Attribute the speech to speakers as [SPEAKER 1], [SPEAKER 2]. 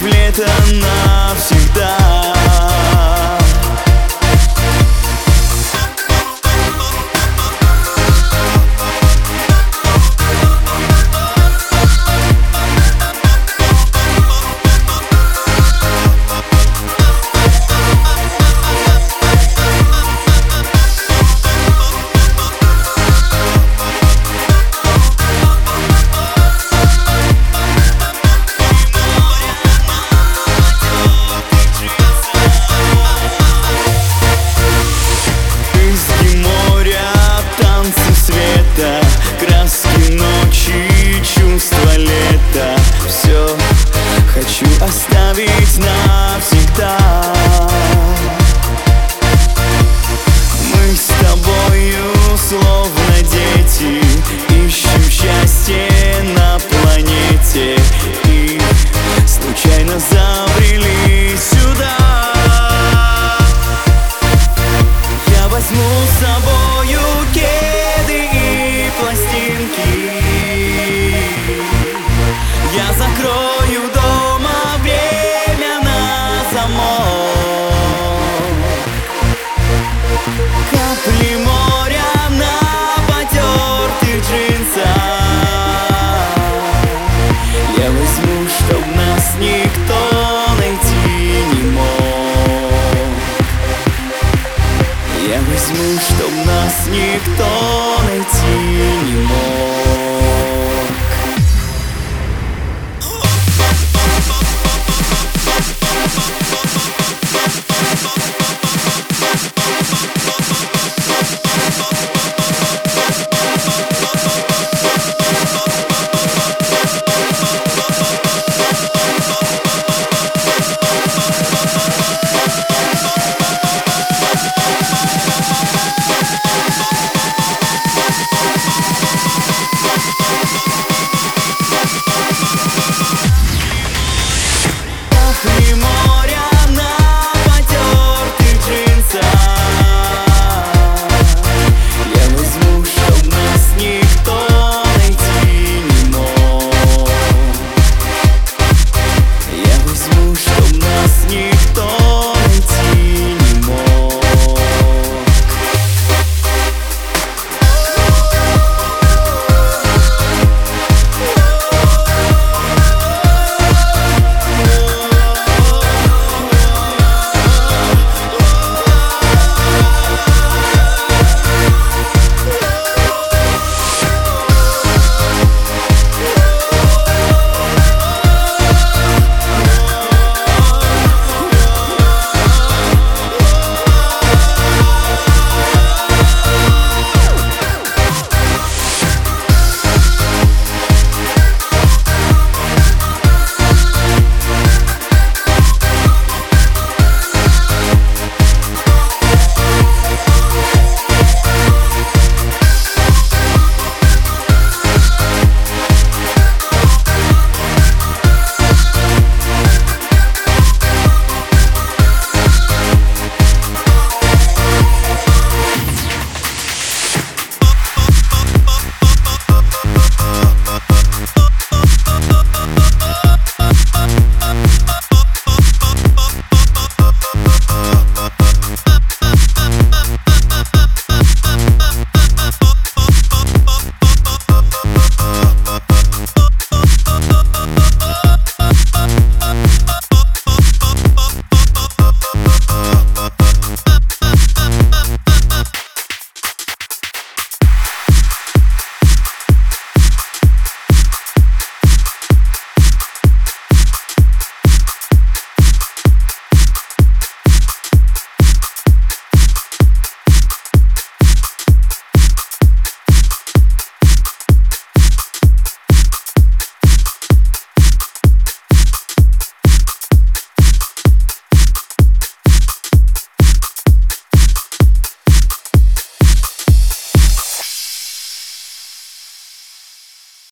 [SPEAKER 1] в лето навсегда